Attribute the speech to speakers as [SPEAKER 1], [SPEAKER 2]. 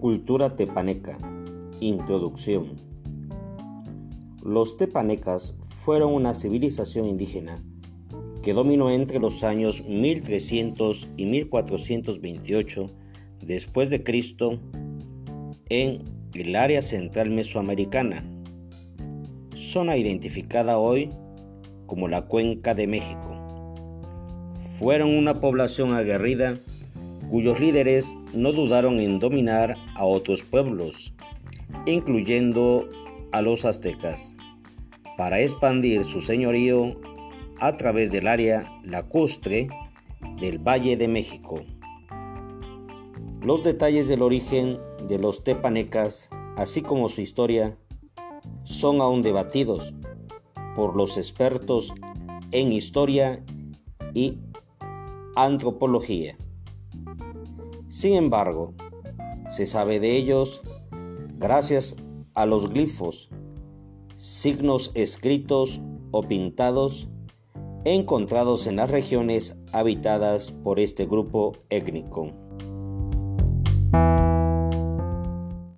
[SPEAKER 1] Cultura tepaneca. Introducción. Los tepanecas fueron una civilización indígena que dominó entre los años 1300 y 1428 después de Cristo en el área central mesoamericana, zona identificada hoy como la Cuenca de México. Fueron una población aguerrida cuyos líderes no dudaron en dominar a otros pueblos, incluyendo a los aztecas, para expandir su señorío a través del área lacustre del Valle de México. Los detalles del origen de los tepanecas, así como su historia, son aún debatidos por los expertos en historia y antropología. Sin embargo, se sabe de ellos gracias a los glifos, signos escritos o pintados encontrados en las regiones habitadas por este grupo étnico.